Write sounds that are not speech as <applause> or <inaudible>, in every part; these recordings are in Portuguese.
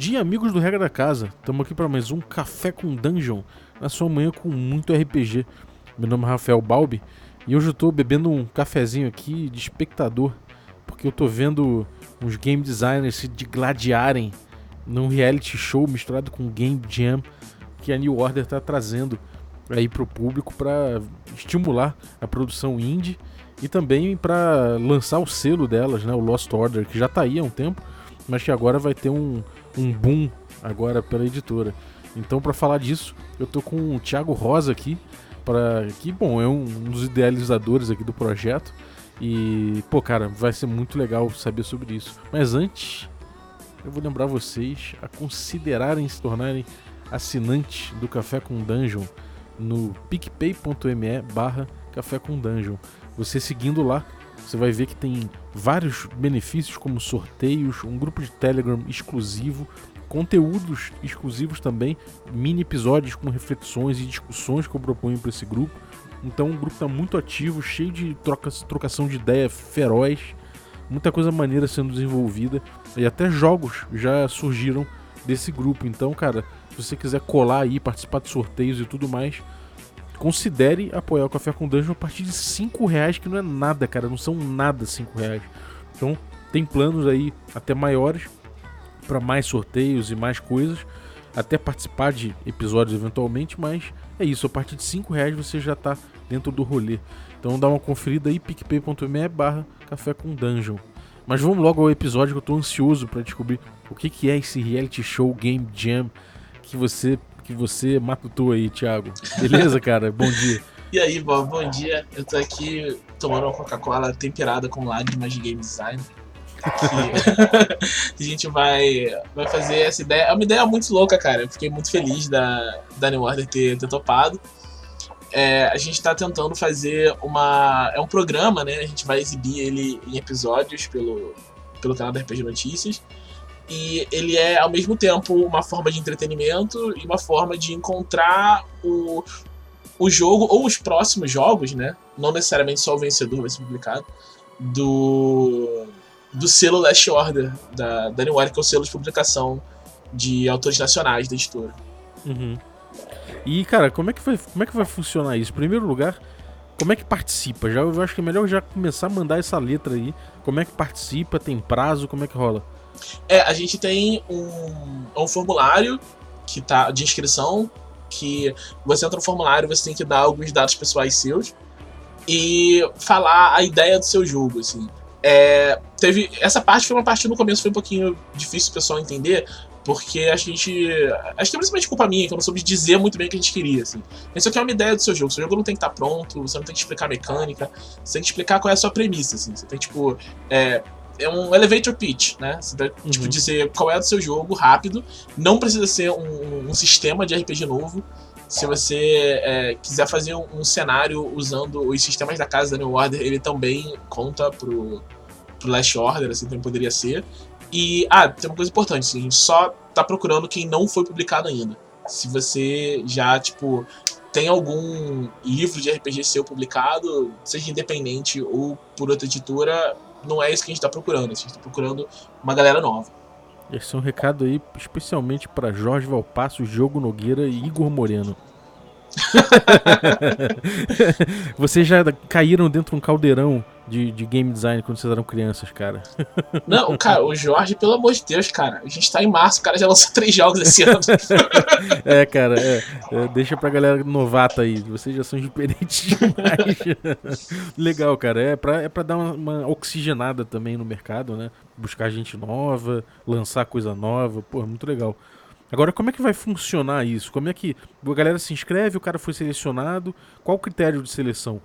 dia, amigos do Regra da Casa. Estamos aqui para mais um Café com Dungeon, na sua manhã com muito RPG. Meu nome é Rafael Balbi e hoje eu estou bebendo um cafezinho aqui de espectador, porque eu estou vendo uns game designers se digladiarem num reality show misturado com game jam que a New Order está trazendo aí para o público para estimular a produção indie e também para lançar o selo delas, né, o Lost Order, que já está aí há um tempo, mas que agora vai ter um, um boom agora pela editora. Então, para falar disso, eu tô com o Thiago Rosa aqui, para que bom, é um dos idealizadores aqui do projeto. E, pô, cara, vai ser muito legal saber sobre isso. Mas antes, eu vou lembrar vocês a considerarem se tornarem assinantes do Café com Dungeon no picpay.me barra Café com Dungeon. Você seguindo lá, você vai ver que tem vários benefícios como sorteios, um grupo de Telegram exclusivo, conteúdos exclusivos também, mini episódios com reflexões e discussões que eu proponho para esse grupo. Então o grupo está muito ativo, cheio de troca, trocação de ideia feroz, muita coisa maneira sendo desenvolvida e até jogos já surgiram desse grupo. Então, cara, se você quiser colar aí, participar de sorteios e tudo mais, considere apoiar o Café com Dungeon a partir de 5 reais, que não é nada, cara, não são nada 5 reais. Então, tem planos aí até maiores para mais sorteios e mais coisas, até participar de episódios eventualmente, mas é isso, a partir de 5 reais você já está dentro do rolê. Então dá uma conferida aí, picpay.me barra café com dungeon. Mas vamos logo ao episódio que eu estou ansioso para descobrir o que, que é esse reality show Game Jam que você que você matutou aí, Thiago. Beleza, cara? Bom dia. <laughs> E aí, Bob, bom dia. Eu tô aqui tomando uma Coca-Cola temperada com lágrimas de game design. <laughs> <laughs> a gente vai, vai fazer essa ideia. É uma ideia muito louca, cara. Eu fiquei muito feliz da, da New Order ter, ter topado. É, a gente está tentando fazer uma. É um programa, né? A gente vai exibir ele em episódios pelo, pelo canal da RPG Notícias. E ele é, ao mesmo tempo, uma forma de entretenimento e uma forma de encontrar o, o jogo, ou os próximos jogos, né? Não necessariamente só o vencedor vai ser publicado, do, do selo Last Order, da, da New Wire, que é o selo de publicação de autores nacionais da editora. Uhum. E, cara, como é, que vai, como é que vai funcionar isso? Em primeiro lugar, como é que participa? Já, eu acho que é melhor já começar a mandar essa letra aí. Como é que participa? Tem prazo? Como é que rola? É, a gente tem um, um formulário que tá de inscrição que você entra no formulário, você tem que dar alguns dados pessoais seus e falar a ideia do seu jogo, assim. É, teve essa parte foi uma parte no começo foi um pouquinho difícil o pessoal entender porque a gente acho que é principalmente culpa minha que eu não soube dizer muito bem o que a gente queria assim isso aqui é uma ideia do seu jogo seu jogo não tem que estar pronto você não tem que explicar a mecânica você tem que explicar qual é a sua premissa assim você tem tipo é, é um elevator pitch, né? Você tipo, uhum. tipo, dizer qual é o seu jogo rápido. Não precisa ser um, um sistema de RPG novo. Se você é, quiser fazer um, um, cenário usando os sistemas da casa da New Order, ele também conta pro, pro Last Order, assim também poderia ser. E, ah, tem uma coisa importante, assim, a gente só tá procurando quem não foi publicado ainda. Se você já, tipo, tem algum livro de RPG seu publicado, seja independente ou por outra editora, não é isso que a gente está procurando. A gente está procurando uma galera nova. Esse é um recado aí especialmente para Jorge Valpasso, Diogo Nogueira e Igor Moreno. <laughs> Vocês já caíram dentro de um caldeirão de, de, game design quando vocês eram crianças, cara? Não, cara, o Jorge, pelo amor de Deus, cara. A gente tá em março, o cara já lançou três jogos esse ano. <laughs> é, cara, é, é, deixa pra galera novata aí. Vocês já são diferentes <laughs> demais. Legal, cara. É pra, é pra dar uma, uma, oxigenada também no mercado, né? Buscar gente nova, lançar coisa nova. Pô, muito legal. Agora, como é que vai funcionar isso? Como é que a galera se inscreve, o cara foi selecionado? Qual o critério de seleção?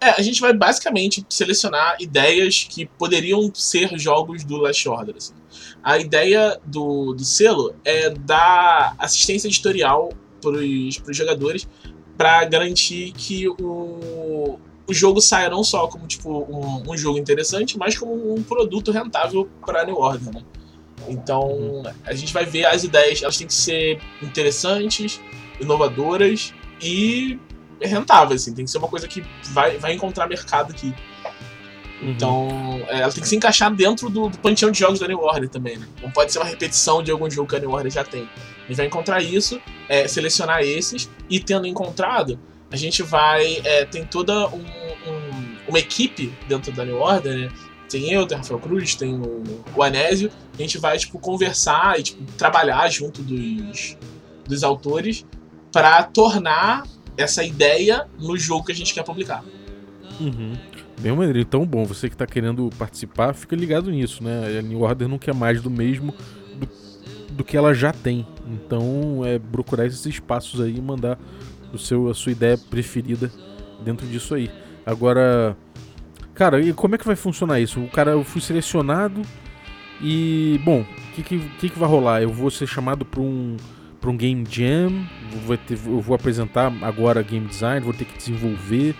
É, a gente vai basicamente selecionar ideias que poderiam ser jogos do Last Order. Assim. A ideia do, do selo é dar assistência editorial para os jogadores para garantir que o, o jogo saia não só como tipo um, um jogo interessante, mas como um produto rentável para New Order. Né? Então, a gente vai ver as ideias, elas têm que ser interessantes, inovadoras e rentáveis, assim. Tem que ser uma coisa que vai, vai encontrar mercado aqui. Uhum. Então, é, ela tem que se encaixar dentro do, do panteão de jogos da New Order também, né? Não pode ser uma repetição de algum jogo que a New Order já tem. A gente vai encontrar isso, é, selecionar esses, e tendo encontrado, a gente vai. É, tem toda um, um, uma equipe dentro da New Order, né? Tem eu, tem o Rafael Cruz, tem o, o Anésio. A gente vai, tipo, conversar e tipo, trabalhar junto dos, dos autores para tornar essa ideia no jogo que a gente quer publicar. Uhum. Bem maneiro. Então, bom, você que está querendo participar, fica ligado nisso, né? A New Order não quer mais do mesmo do, do que ela já tem. Então, é procurar esses espaços aí e mandar o seu, a sua ideia preferida dentro disso aí. Agora, cara, e como é que vai funcionar isso? O cara, eu fui selecionado e, bom, o que, que, que, vai rolar? Eu vou ser chamado para um, um Game Jam, vou ter, eu vou apresentar agora Game Design, vou ter que desenvolver.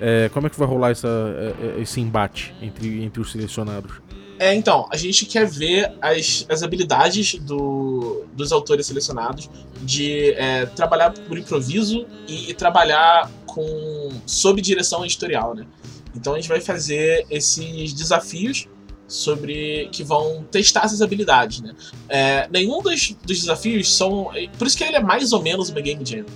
É, como é que vai rolar essa, é, é, esse embate entre, entre os selecionados? É, então, a gente quer ver as, as habilidades do, dos autores selecionados de é, trabalhar por improviso e, e, trabalhar com sob direção editorial, né? Então a gente vai fazer esses desafios sobre que vão testar essas habilidades, né? É, nenhum dos, dos, desafios são, por isso que ele é mais ou menos uma game jam, né?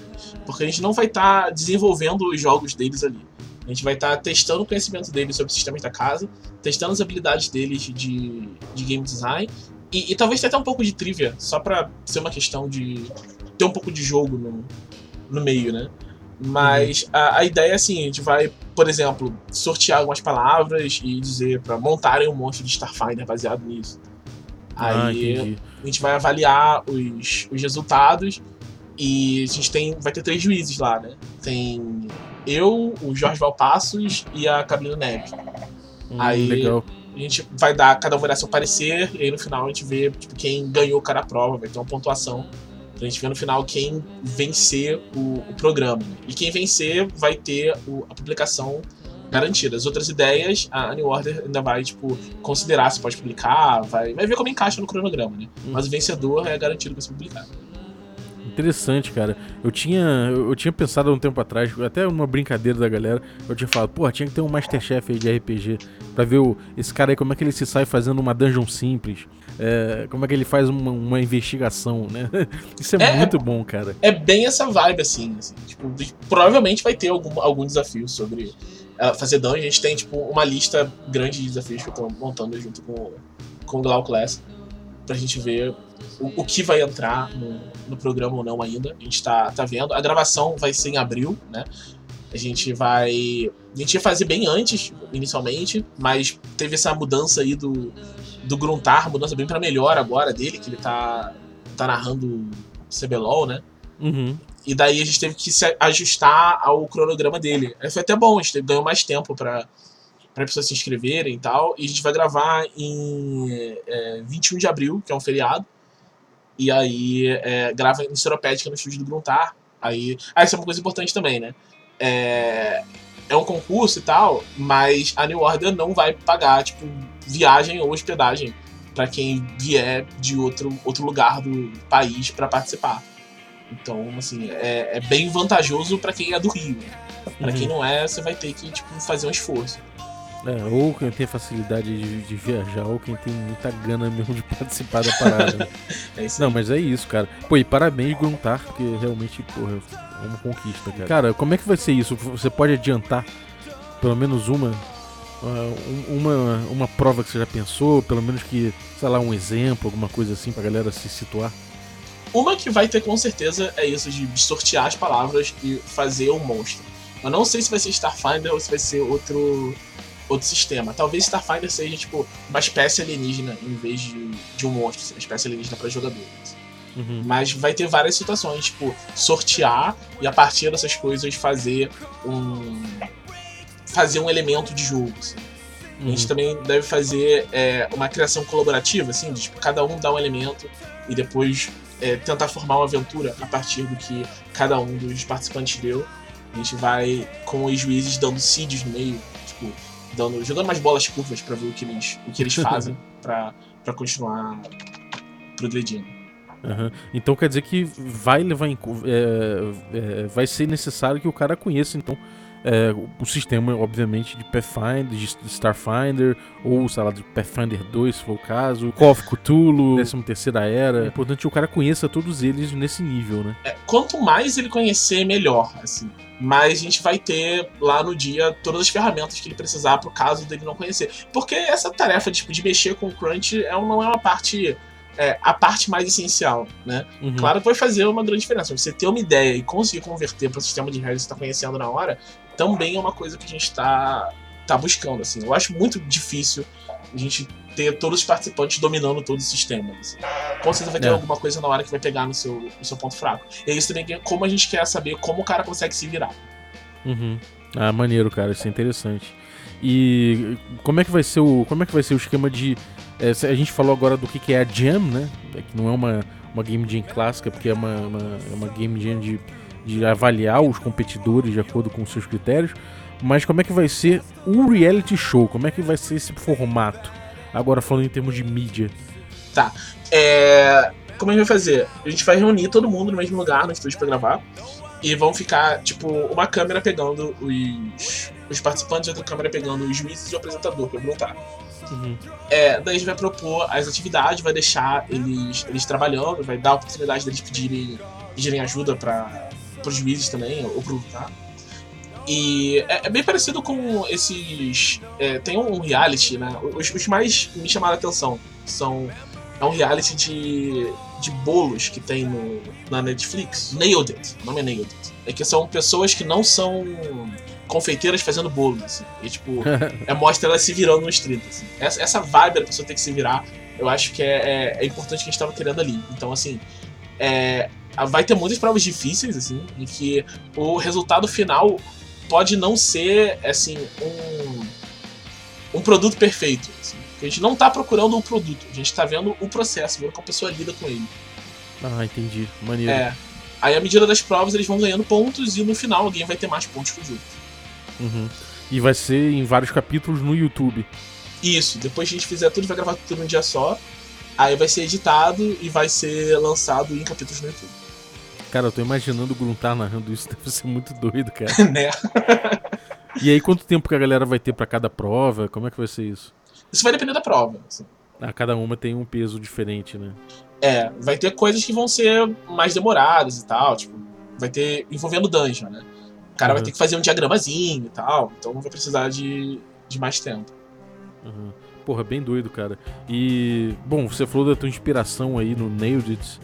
porque a gente não vai estar tá desenvolvendo os jogos deles ali. A gente vai estar tá testando o conhecimento deles sobre sistemas da casa, testando as habilidades deles de, de game design e, e talvez até um pouco de trivia, só para ser uma questão de ter um pouco de jogo no, no meio, né? Mas uhum. a, a, ideia é assim: a gente vai, por exemplo, sortear algumas palavras e dizer para montarem um monstro de Starfinder baseado nisso. Ah, Aí a gente vai avaliar os, os resultados e a gente tem, vai ter três juízes lá, né? Tem eu, o Jorge Valpassos e a Camila Neves. Hum, aí legal. a gente vai dar, cada um vai dar seu parecer, e aí no final a gente vê tipo, quem ganhou cada prova, vai ter uma pontuação. Pra gente ver no final quem vencer o, o programa. E quem vencer vai ter o, a publicação garantida. As outras ideias, a New Order ainda vai, tipo, considerar se pode publicar, vai, vai ver como encaixa no cronograma, né? Hum. Mas o vencedor é garantido para ser publicado. Interessante, cara. Eu tinha, eu tinha pensado há um tempo atrás, até uma brincadeira da galera, eu tinha falado, pô, tinha que ter um Masterchef aí de RPG pra ver o, esse cara aí como é que ele se sai fazendo uma dungeon simples. É, como é que ele faz uma, uma investigação, né? <laughs> Isso é, é, muito bom, cara. É bem essa vibe, assim. assim tipo, provavelmente vai ter algum, algum desafio sobre uh, fazer dungeon. A gente tem, tipo, uma lista grande de desafios que eu tô montando junto com, com o Glau Class pra gente ver o, o que vai entrar no, no, programa ou não ainda. A gente tá, tá vendo. A gravação vai ser em abril, né? A gente vai. A gente ia fazer bem antes, inicialmente, mas teve essa mudança aí do, do Gruntar, mudança bem para melhor agora dele, que ele tá, tá narrando CBLOL, né? Uhum. E daí a gente teve que se ajustar ao cronograma dele. Aí foi até bom, a gente ganhou mais tempo para para pessoas se inscreverem e tal. E a gente vai gravar em é, 21 de abril, que é um feriado. E aí é, grava em Seropédica no estúdio do Gruntar. Aí, ah, isso é uma coisa importante também, né? É, é um concurso e tal, mas a New Order não vai pagar, tipo, viagem ou hospedagem para quem vier de outro, outro lugar do país para participar. Então, assim, é, é bem vantajoso para quem é do Rio. Para uhum. quem não é, você vai ter que tipo, fazer um esforço. É, ou quem tem facilidade de, de, viajar, ou quem tem muita gana mesmo de participar da parada. <laughs> é isso Não, mas é isso, cara. Pô, e parabéns, Gruntar, porque realmente, porra, é uma conquista, cara. Cara, como é que vai ser isso? Você pode adiantar pelo menos uma uma, uma prova que você já pensou, pelo menos que, sei lá, um exemplo, alguma coisa assim pra galera se situar? Uma que vai ter com certeza é isso de sortear as palavras e fazer um monstro. Eu não sei se vai ser Starfinder ou se vai ser outro outro sistema. Talvez Starfinder seja, tipo, uma espécie alienígena em vez de, de um monstro, uma espécie alienígena para jogadores. Uhum. Mas vai ter várias situações, tipo, sortear e a partir dessas coisas fazer um. Fazer um elemento de jogo. Assim. Uhum. A gente uhum. também deve fazer é, uma criação colaborativa, assim, de tipo, cada um dá um elemento e depois é, tentar formar uma aventura a partir do que cada um dos participantes deu. A gente vai com os juízes dando seeds no meio, tipo, dando, jogando mais bolas curvas para ver o que eles, o que eles <laughs> fazem para continuar progredindo. Uhum. Então quer dizer que vai levar em é, é, vai ser necessário que o cara conheça então é, o sistema, obviamente, de Pathfinder, de Starfinder, ou, sei lá, de Pathfinder 2, se for o caso, Call of Cthulhu, 13 terceira Era. É importante que o cara conheça todos eles nesse nível, né? É, quanto mais ele conhecer, melhor, assim. Mas a gente vai ter lá no dia todas as ferramentas que ele precisar pro caso dele não conhecer. Porque essa tarefa tipo, de mexer com o Crunch é, não é uma parte é, a parte mais essencial, né? Uhum. Claro que vai fazer uma grande diferença. Você ter uma ideia e conseguir converter para o sistema de regras que você está conhecendo na hora, também é uma coisa que a gente está tá buscando, assim. Eu acho muito difícil a gente ter todos os participantes dominando todo o sistema. Assim. Com certeza vai ter é. alguma coisa na hora que vai pegar no seu, no seu ponto fraco. E é isso também que, como a gente quer saber como o cara consegue se virar. Uhum. Ah, maneiro, cara. Isso é interessante. E como é que vai ser o, como é que vai ser o esquema de é, a gente falou agora do que, que é a Jam, né? É que não é uma, uma Game Jam clássica, porque é uma, uma, é uma Game Jam de, de avaliar os competidores de acordo com os seus critérios. Mas como é que vai ser o reality show? Como é que vai ser esse formato? Agora falando em termos de mídia. Tá. É... Como a gente vai fazer? A gente vai reunir todo mundo no mesmo lugar no estúdio pra gravar. E vão ficar, tipo, uma câmera pegando os, os participantes e outra câmera pegando os juízes e o apresentador, o voluntário. Uhum. É, daí a gente vai propor as atividades, vai deixar eles, eles trabalhando, vai dar a oportunidade deles pedirem, pedirem ajuda para os juízes também, ou pro tá? E é, é, bem parecido com esses. É, tem um reality, né? Os, os, mais me chamaram a atenção são. É um reality de, de bolos que tem no, na Netflix. Nailed It. O nome é Nailed It. É que são pessoas que não são confeiteiras fazendo bolo, assim. E, tipo, <laughs> é, mostra ela se virando nos 30, assim. Essa, essa vibe da pessoa ter que se virar, eu acho que é, é, é importante que a gente tava querendo ali. Então, assim, é, vai ter muitas provas difíceis, assim, em que o resultado final pode não ser, assim, um, um produto perfeito. Assim. a gente não tá procurando um produto, a gente tá vendo o processo, vendo como a pessoa lida com ele. Ah, entendi. Maneiro. É. Aí, à medida das provas, eles vão ganhando pontos e no final alguém vai ter mais pontos que os outros. Uhum. E vai ser em vários capítulos no YouTube. Isso, depois que a gente fizer tudo, vai gravar tudo num dia só. Aí vai ser editado e vai ser lançado em capítulos no YouTube. Cara, eu tô imaginando o Gruntar narrando isso, <laughs> deve ser muito doido, cara. <laughs> né? e aí, quanto tempo que a galera vai ter para cada prova? Como é que vai ser isso? Isso vai depender da prova. Assim. Ah, cada uma tem um peso diferente, né? É, vai ter coisas que vão ser mais demoradas e tal, tipo, vai ter envolvendo dungeon, né? O cara uhum. vai ter que fazer um diagramazinho e tal, então vai precisar de, de mais tempo. Uhum. Porra, bem doido, cara. E, bom, você falou da tua inspiração aí no Nailed It.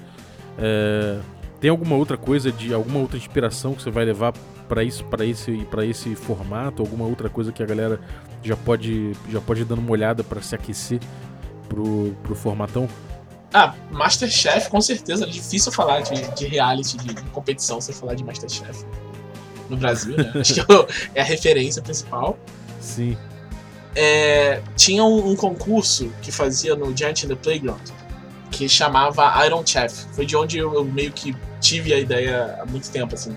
É, tem alguma outra coisa, de alguma outra inspiração que você vai levar para isso, para esse, para esse formato? Alguma outra coisa que a galera já pode, já pode ir dando uma olhada para se aquecer pro, pro formatão? Ah, Masterchef, com certeza. É difícil falar de, de reality, de, de competição, sem falar de Masterchef no Brasil, né? <laughs> Acho que é, é a referência principal. Sim. É, tinha um, um, concurso que fazia no Giant in the Playground que chamava Iron Chef. Foi de onde eu, eu meio que tive a ideia há muito tempo, assim.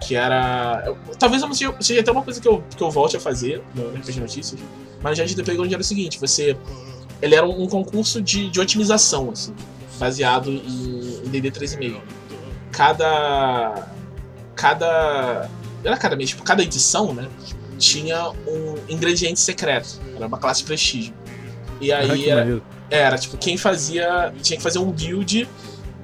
Que era. Eu, talvez eu seja, seja até uma coisa que eu, que eu volte a fazer no RPG Notícias. Mas in the Playground era o seguinte: você. Ele era um, um concurso de, de otimização, assim, baseado em DD 3,5. Cada. Cada era cada mês, tipo, cada edição, né? Tinha um ingrediente secreto. Era uma classe prestígio. E aí era, era, tipo, quem fazia. Tinha que fazer um build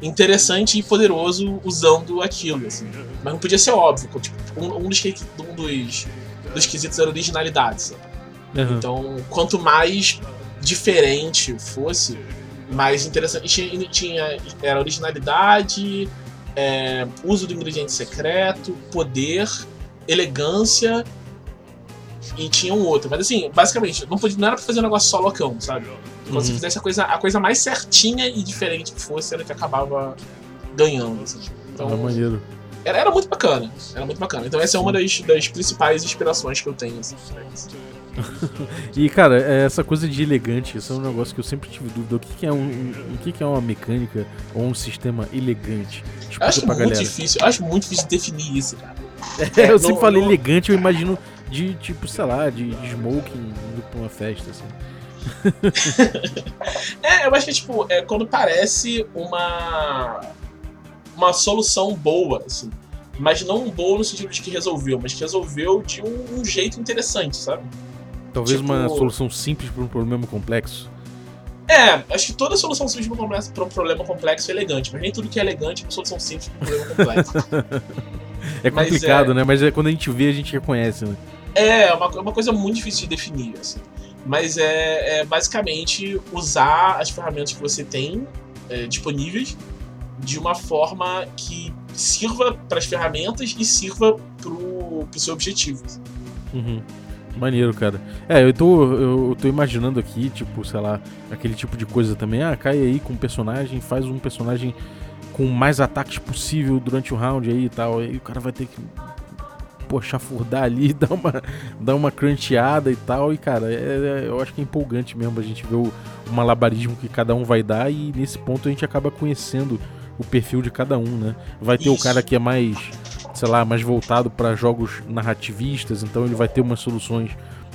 interessante e poderoso usando aquilo, assim. Mas não podia ser óbvio. Tipo, um, um, dos, um dos, dos quesitos era originalidade. Uhum. Então, quanto mais diferente fosse, mais interessante. Tinha, tinha era originalidade, é, uso do ingrediente secreto, poder elegância e tinha um outro. Mas assim, basicamente, não, podia, não era pra fazer um negócio só loucão, sabe? Quando uhum. você fizesse a coisa, a coisa mais certinha e diferente que fosse, era que acabava ganhando. Assim. Então, é maneiro. Era, era muito bacana. Era muito bacana. Então essa é uma das, das principais inspirações que eu tenho. Assim, <laughs> e cara, é, essa coisa de elegante, isso é um negócio que eu sempre tive dúvida. O que, que é um, o que, que é uma mecânica ou um sistema elegante? Explica acho muito galera. difícil, acho muito difícil definir isso, cara. <laughs> É, eu sempre falei elegante, eu imagino de tipo, sei lá, de, de smoking indo pra uma festa, assim. <laughs> é, eu acho que tipo, é quando parece uma uma solução boa, assim. mas não boa no sentido de que resolveu, mas que resolveu de um, um jeito interessante, sabe? Talvez Tipo- uma solução simples para um problema complexo. É, acho que toda solução simples para um problema- complexo é elegante, mas nem tudo que é elegante é uma solução simples para um problema complexo. <laughs> É Mas complicado, é- né? Mas é quando a gente vê, a gente reconhece, né? É, é uma, é uma coisa muito difícil de definir, assim. Mas é, é basicamente usar as ferramentas que você tem é, disponíveis de uma forma que sirva para as ferramentas e sirva pro, pro seu objetivo. Uhum. Maneiro, cara. É, eu tô, eu tô imaginando aqui, tipo, sei lá, aquele tipo de coisa também. Ah, cai aí com um personagem, faz um personagem com mais ataques possível durante o round aí e tal. Aí o cara vai ter que, pô, chafurdar ali, <laughs> dar uma, dar uma cruncheada e tal. E, cara, é- é- eu acho que é empolgante mesmo a gente ver o, o malabarismo que cada um vai dar. E nesse ponto a gente acaba conhecendo o perfil de cada um, né? Vai ter o Isso. cara que é mais sei lá, mais voltado para jogos narrativistas, então ele vai ter umas soluções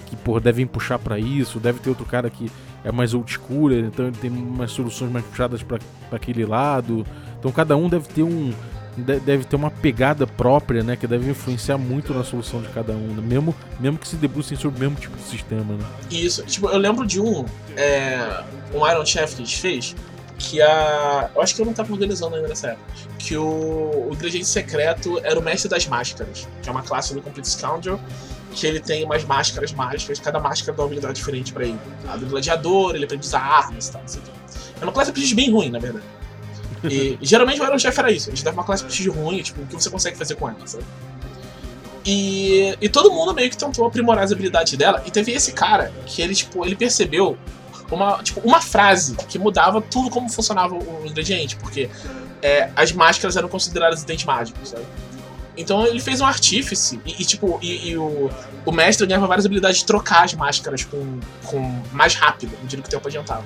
que por devem puxar para isso, deve ter outro cara que é mais old schooler, então ele tem umas soluções mais puxadas para aquele lado. Então cada um deve ter um deve ter uma pegada própria, né, que deve influenciar muito na solução de cada um, né? mesmo mesmo que se debrucem sobre o mesmo tipo de sistema, né? Isso, tipo, eu lembro de um, é, um Iron Chef que a gente fez, que a. Eu acho que eu não tava organizando ainda nessa época. Que o, o ingrediente secreto era o mestre das máscaras, que é uma classe do Complete Scoundrel, que ele tem umas máscaras mágicas, cada máscara dá uma habilidade diferente pra ele. A do gladiador, ele aprende a usar armas e tal, não sei o quê. É uma classe bem ruim, na verdade. E geralmente o Iron Chef era isso, a gente dava uma classe prestígio ruim, tipo, o que você consegue fazer com ela, sabe? E, e todo mundo meio que tentou aprimorar as habilidades dela. E teve esse cara que ele, tipo, ele percebeu uma, tipo, uma frase que mudava tudo como funcionava o ingrediente, porque é, as máscaras eram consideradas itens mágicos, sabe? Então ele fez um artífice e, e, tipo, e, e o, o mestre ganhava várias habilidades de trocar as máscaras com, com mais rápido, à medida que o tempo adiantava.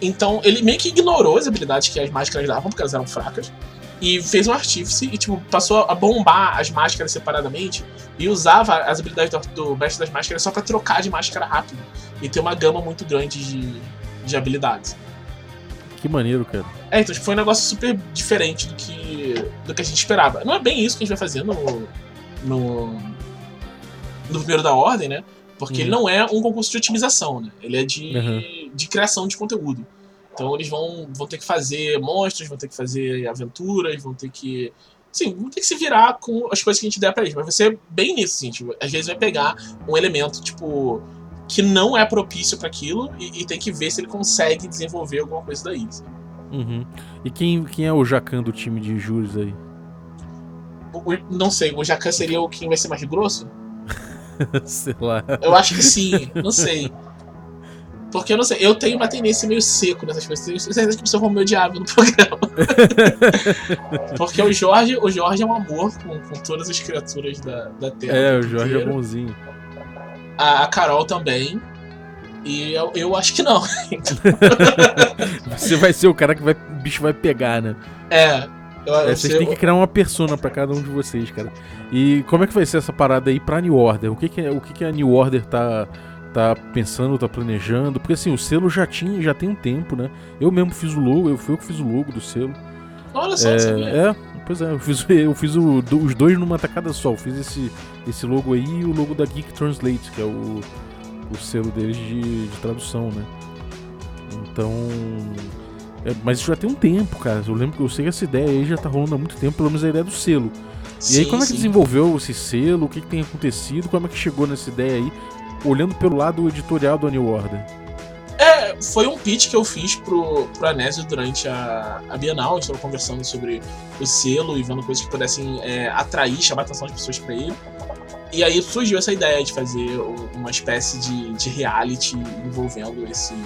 Então ele meio que ignorou as habilidades que as máscaras davam, porque elas eram fracas, e fez um artífice e tipo, passou a bombar as máscaras separadamente e usava as habilidades do, do mestre das máscaras só pra trocar de máscara rápido e ter uma gama muito grande de, de habilidades. Que maneiro, cara. É, então tipo, foi um negócio super diferente do que, do que a gente esperava. Não é bem isso que a gente vai fazer no, no, no primeiro da ordem, né? Porque Uhum. ele não é um concurso de otimização, né? Ele é de, Uhum. De criação de conteúdo. Então eles vão, vão ter que fazer monstros, vão ter que fazer aventuras, vão ter que. Sim, vão ter que se virar com as coisas que a gente der pra eles. Mas vai ser bem nisso, assim. Tipo, às vezes vai pegar um elemento, tipo, que não é propício para aquilo e, e tem que ver se ele consegue desenvolver alguma coisa daí. assim. Uhum. E quem, quem é o Jacan do time de júris aí? O- não sei, o Jacan seria o quem vai ser mais grosso? <laughs> sei lá. Eu acho que sim, não sei. <laughs> Porque eu não sei, eu tenho uma tendência meio seco nessas coisas. Tenho certeza que pessoas vão me odiar no programa. <laughs> Porque o Jorge, o Jorge é um amor com, com todas as criaturas da, da Terra. É, o Jorge é inteiro. bonzinho. A, a Carol também. E eu, eu acho que não. <laughs> Você vai ser o cara que vai, o bicho vai pegar, né? É. Eu, É, vocês têm que criar uma persona pra cada um de vocês, cara. E como é que vai ser essa parada aí pra New Order? O que que, é- o que, que a New Order tá, tá pensando, tá planejando? Porque assim, o selo já tinha, já tem um tempo, né? Eu mesmo fiz o logo, eu fui eu que fiz o logo do selo. Olha só. É, é, pois é, eu fiz, <laughs> eu fiz o- os dois numa tacada só. Eu fiz esse, esse logo aí e o logo da Geek Translate, que é o, o selo deles de, de tradução, né? Então. é, mas isso já tem um tempo, cara. Eu lembro que eu sei que essa ideia aí já tá rolando há muito tempo, pelo menos a ideia do selo. E aí, Sim, como é que sim. desenvolveu esse selo? O que, que tem acontecido? Como é que chegou nessa ideia aí? Olhando pelo lado editorial do New Order. É, foi um pitch que eu fiz pro, pro Anésio durante a, a Bienal. A gente tava conversando sobre o selo e vendo coisas que pudessem é, atrair, chamar a atenção das pessoas pra ele. E aí surgiu essa ideia de fazer uma espécie de, de reality envolvendo esses,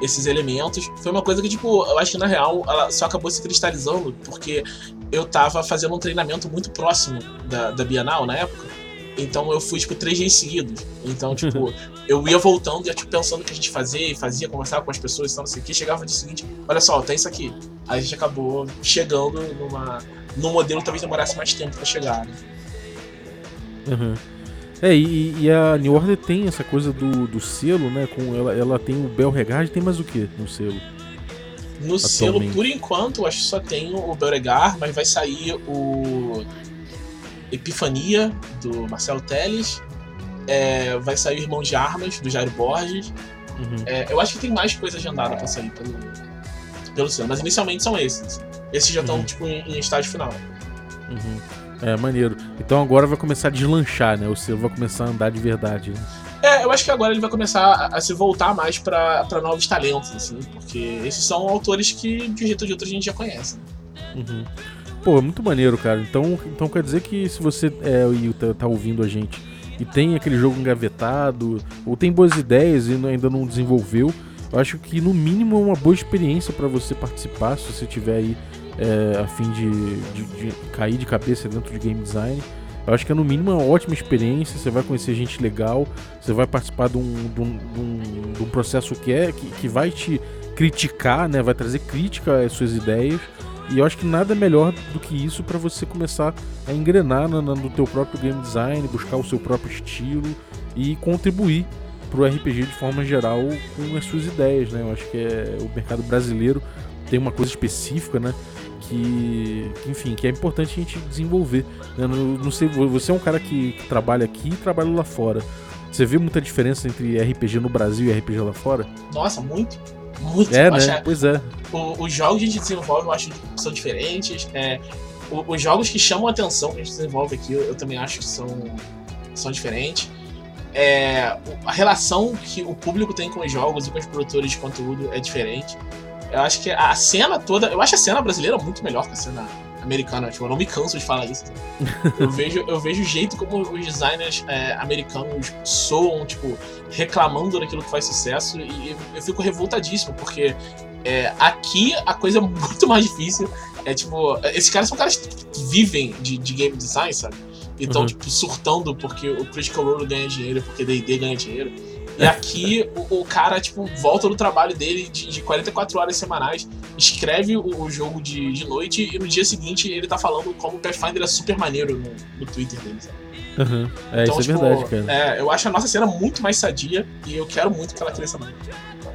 esses elementos. Foi uma coisa que, tipo, eu acho que na real ela só acabou se cristalizando porque eu tava fazendo um treinamento muito próximo da, da Bienal na época. Então eu fui, tipo, três dias seguidos. Então, <laughs> tipo, eu ia voltando e ia, tipo, pensando o que a gente fazia e fazia, conversava com as pessoas e tal, não sei o que. Chegava no dia seguinte, olha só, tem isso aqui. Aí a gente acabou chegando numa, num modelo que talvez demorasse mais tempo pra chegar, né? Uhum. É, e, e a New Order tem essa coisa do, do selo, né? Com ela, ela tem o Bel Regard, tem mais o que no selo? No selo, Atualmente. por enquanto, eu acho que só tem o Beauregard, mas vai sair o, Epifania, do Marcelo Teles. É, vai sair o Irmão de Armas, do Jairo Borges. Uhum. É, eu acho que tem mais coisa agendada pra sair pelo, pelo mas inicialmente são esses. Esses já estão, Uhum. tipo, em, em estágio final. Uhum. É, maneiro. Então agora vai começar a deslanchar, né? O selo vai começar a andar de verdade. né? É, eu acho que agora ele vai começar a, a se voltar mais pra, pra novos talentos, assim, porque esses são autores que, de um jeito ou de outro, a gente já conhece. né? Uhum. Pô, é muito maneiro, cara. Então, então quer dizer que se você é, e tá, tá ouvindo a gente e tem aquele jogo engavetado, ou tem boas ideias e ainda não desenvolveu, eu acho que no mínimo é uma boa experiência pra você participar, se você tiver aí é, a fim de, de- de cair de cabeça dentro de game design. Eu acho que é no mínimo uma ótima experiência, você vai conhecer gente legal, você vai participar de um, de um- de um- de um processo que, é, que, que vai te criticar, né? Vai trazer crítica às suas ideias. E eu acho que nada melhor do que isso para você começar a engrenar no, no teu próprio game design, buscar o seu próprio estilo e contribuir pro RPG de forma geral com as suas ideias, né? Eu acho que é, o mercado brasileiro tem uma coisa específica, né? Que, que, enfim, que é importante a gente desenvolver. né? Não, não sei, você é um cara que, que trabalha aqui e trabalha lá fora. Você vê muita diferença entre RPG no Brasil e RPG lá fora? Nossa, muito. Muito. É, né? Pois é. o- os jogos que a gente desenvolve, eu acho que são diferentes. É, o- os jogos que chamam a atenção que a gente desenvolve aqui, eu, eu também acho que são, são diferentes. É, a relação que o público tem com os jogos e com os produtores de conteúdo é diferente. Eu acho que a cena toda. Eu acho a cena brasileira muito melhor que a cena americana. Tipo, eu não me canso de falar isso. Eu <laughs> vejo, eu vejo o jeito como os designers é, americanos soam, tipo, reclamando daquilo que faz sucesso. E eu fico revoltadíssimo, porque é, aqui a coisa é muito mais difícil. É tipo, esses caras são caras que vivem de, de game design, sabe? E estão, Uhum. tipo, surtando porque o Critical Role ganha dinheiro, porque DD ganha dinheiro. E aqui o, o cara, tipo, volta do trabalho dele de, de 44 horas semanais, escreve o, o jogo de, de noite e no dia seguinte ele tá falando como o Pathfinder é super maneiro no, no Twitter dele, sabe? Uhum. É, isso é tipo, verdade, cara. é, eu acho a nossa cena muito mais sadia e eu quero muito que ela cresça mais.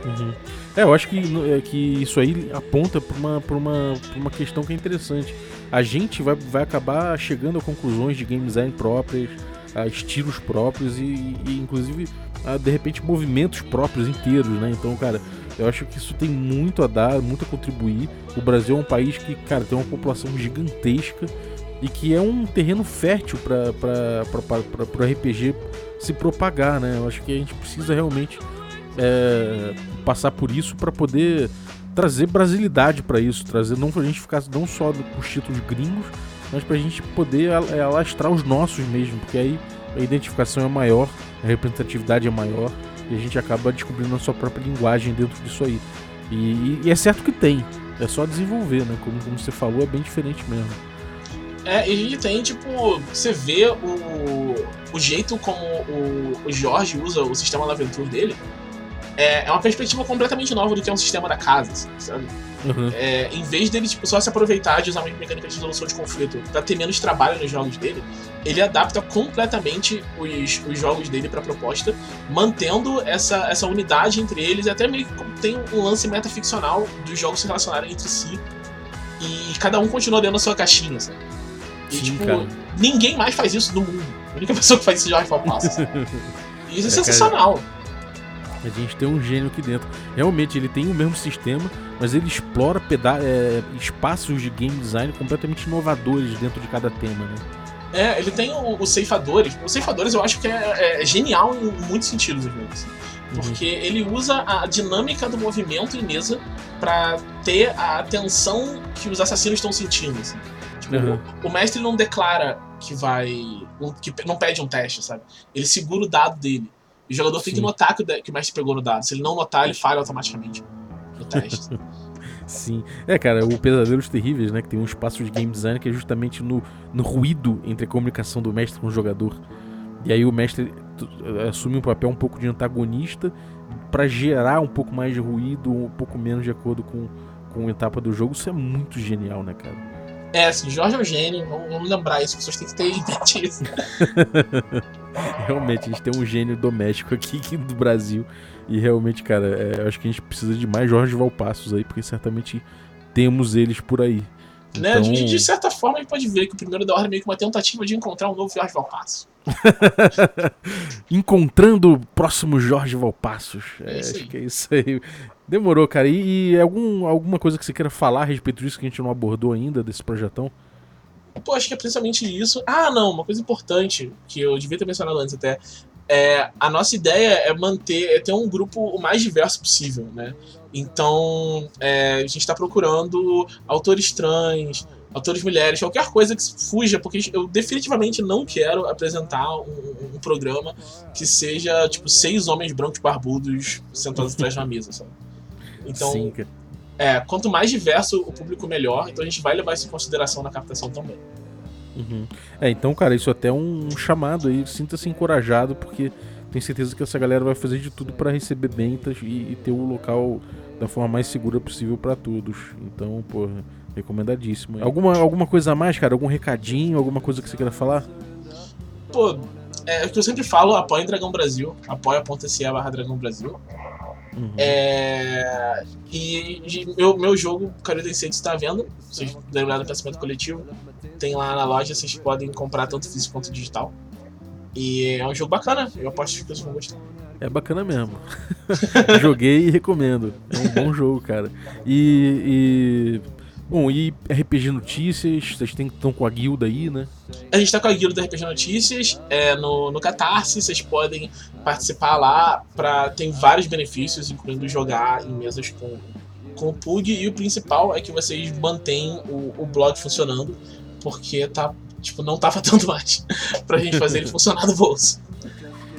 Uhum. É, eu acho que, é, que isso aí aponta para uma, pra uma, pra uma questão que é interessante. A gente vai, vai acabar chegando a conclusões de game design próprias, a estilos próprios e, e, inclusive, a, de repente, movimentos próprios inteiros, né? Então, cara, eu acho que isso tem muito a dar, muito a contribuir. O Brasil é um país que, cara, tem uma população gigantesca e que é um terreno fértil para o RPG se propagar, né? Eu acho que a gente precisa realmente é, passar por isso para poder trazer brasilidade para isso, trazer não pra gente ficar não só com os títulos gringos, mas pra gente poder é, alastrar os nossos mesmo, porque aí a identificação é maior, a representatividade é maior e a gente acaba descobrindo a sua própria linguagem dentro disso aí. E, e- e é certo que tem, é só desenvolver, né? Como, como você falou, é bem diferente mesmo. É, e a gente tem, tipo, você vê o, o jeito como o, o Jorge usa o sistema da aventura dele. É, é uma perspectiva completamente nova do que é um sistema da casa, assim, sabe? Uhum. É, em vez dele tipo, só se aproveitar de usar uma mecânica de resolução de conflito pra ter menos trabalho nos jogos dele, ele adapta completamente os, os jogos dele pra proposta, mantendo essa, essa unidade entre eles e até meio que tem um lance metaficcional dos jogos se relacionarem entre si. E cada um continua dentro da sua caixinha, sabe? E, Sim, tipo, cara. ninguém mais faz isso no mundo. A única pessoa que faz isso é o? <laughs> E isso é, É, cara. A gente tem um gênio aqui dentro. Realmente, ele tem o mesmo sistema, mas ele explora é, espaços de game design completamente inovadores dentro de cada tema, né? É, ele tem o- os ceifadores. Os ceifadores eu acho que é, é genial em muitos sentidos. Uhum. Porque ele usa a dinâmica do movimento em mesa pra ter a atenção que os assassinos estão sentindo. assim. Tipo, Uhum. o mestre não declara que vai. que não pede um teste, sabe? Ele segura o dado dele. E o jogador tem que notar que o, que o mestre pegou no dado. Se ele não notar, ele falha automaticamente no teste. <laughs> Sim. É, cara, o Pesadelos Terríveis, né? Que tem um espaço de game design que é justamente no, no ruído entre a comunicação do mestre com o jogador. E aí o mestre tu- assume um papel um pouco de antagonista pra gerar um pouco mais de ruído, um pouco menos de acordo com, com a etapa do jogo. Isso é muito genial, né, cara? é, assim, Jorge é um gênio, vamos, vamos lembrar isso, as pessoas têm que ter em mente isso. Realmente, a gente tem um gênio doméstico aqui <laughs> do Brasil. E realmente, cara, é, eu acho que a gente precisa de mais Jorge Valpassos aí, porque certamente temos eles por aí. Né? Então, De, de certa forma, a gente pode ver que o primeiro da ordem é meio que uma tentativa de encontrar um novo Jorge Valpasso. <laughs> Encontrando o próximo Jorge Valpassos. É É, acho que é isso aí. Demorou, cara. E, e algum, alguma coisa que você queira falar a respeito disso que a gente não abordou ainda, desse projetão? Pô, acho que é principalmente isso. Ah, não, uma coisa importante que eu devia ter mencionado antes até. É, a nossa ideia é manter, é ter um grupo o mais diverso possível, né? Então, é, a gente está procurando autores trans, autores mulheres, qualquer coisa que fuja, porque eu definitivamente não quero apresentar um, um programa que seja, tipo, seis homens brancos barbudos sentados atrás de uma mesa, sabe? Então, Sim. É, quanto mais diverso o público, melhor. Então a gente vai levar isso em consideração na captação também. Uhum. É, então, cara, isso até é um chamado aí. Sinta-se encorajado, porque tenho certeza que essa galera vai fazer de tudo pra receber bentas e, e ter o local da forma mais segura possível pra todos. Então, pô, recomendadíssimo. Alguma, alguma coisa a mais, cara? Algum recadinho? Alguma coisa que você queira falar? Pô, é o que eu sempre falo, apoiem Dragão Brasil, apoia.se barra Dragão Brasil. Uhum. É, e, e meu, meu jogo, Cario Densei, está à venda. Vocês devem olhar no Pensamento Coletivo. Tem lá na loja, vocês podem comprar tanto físico quanto digital. E é um jogo bacana, eu aposto que vocês vão gostar. É bacana mesmo. <laughs> Joguei e recomendo. É um bom jogo, cara. E. e- Bom, e RPG Notícias, vocês estão com a guilda aí, né? A gente tá com a guilda RPG Notícias é, no, no Catarse, vocês podem participar lá. Pra, tem vários benefícios, incluindo jogar em mesas com, com o Pug. E o principal é que vocês mantêm o, o blog funcionando, porque tá, tipo, não tava <laughs> tanto mais pra gente fazer ele funcionar no bolso.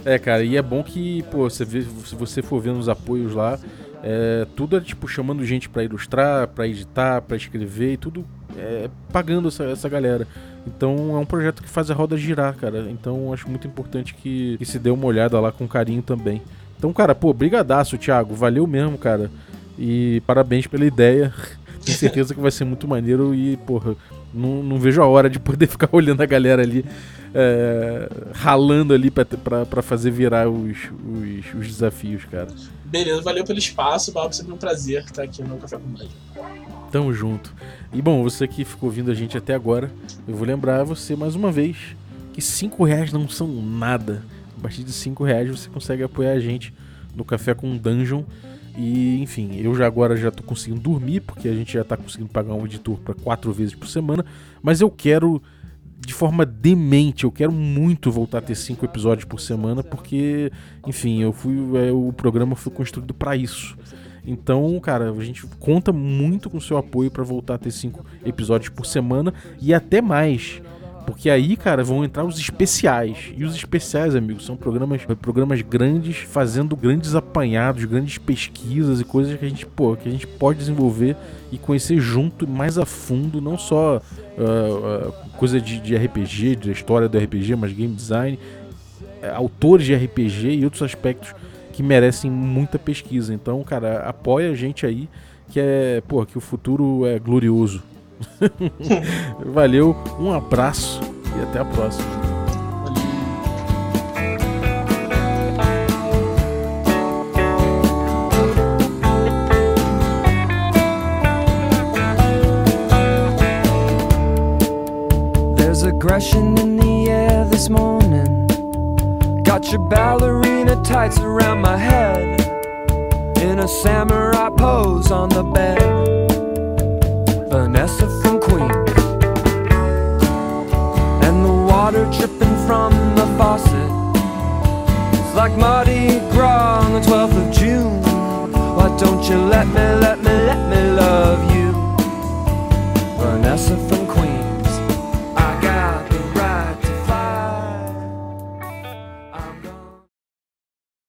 É, cara, e é bom que, pô, você vê, se você for vendo os apoios lá, é, tudo é tipo chamando gente pra ilustrar, pra editar, pra escrever e tudo é, pagando essa, essa galera. Então é um projeto que faz a roda girar, cara. Então acho muito importante que, que se dê uma olhada lá com carinho também. Então, cara, pô, brigadaço, Thiago. Valeu mesmo, cara. E parabéns pela ideia. <laughs> Tenho certeza que vai ser muito maneiro e, porra, não, não vejo a hora de poder <laughs> ficar olhando a galera ali, é, ralando ali pra fazer virar os, os, os desafios, cara. Beleza, valeu pelo espaço, Bob. Sempre um prazer estar aqui no Café com Dungeon. Tamo junto. E bom, você que ficou ouvindo a gente até agora, eu vou lembrar você mais uma vez que 5 reais não são nada. A partir de 5 reais você consegue apoiar a gente no Café com Dungeon. E enfim, eu já agora já tô conseguindo dormir, porque a gente já tá conseguindo pagar um editor para quatro vezes por semana. Mas eu quero de forma demente, eu quero muito voltar a ter cinco episódios por semana, porque, enfim, eu fui. é, o programa foi construído para isso. Então, cara, a gente conta muito com seu apoio para voltar a ter cinco episódios por semana e até mais. Porque aí, cara, vão entrar os especiais. E os especiais, amigos, são programas, programas grandes, fazendo grandes apanhados, grandes pesquisas e coisas que a gente, pô, que a gente pode desenvolver e conhecer junto mais a fundo, não só ah, ah, coisa de, de RPG, de história do RPG, mas game design, eh, autores de RPG e outros aspectos que merecem muita pesquisa. Então, cara, apoia a gente aí, que é, pô, que o futuro é glorioso. <laughs> Valeu, um abraço e até a próxima. There's aggression in the air this morning. Got your ballerina tights around my head. In a samurai pose on the bed. Faucet. It's like Mardi Gras on the 12th of June. Why don't you let me, let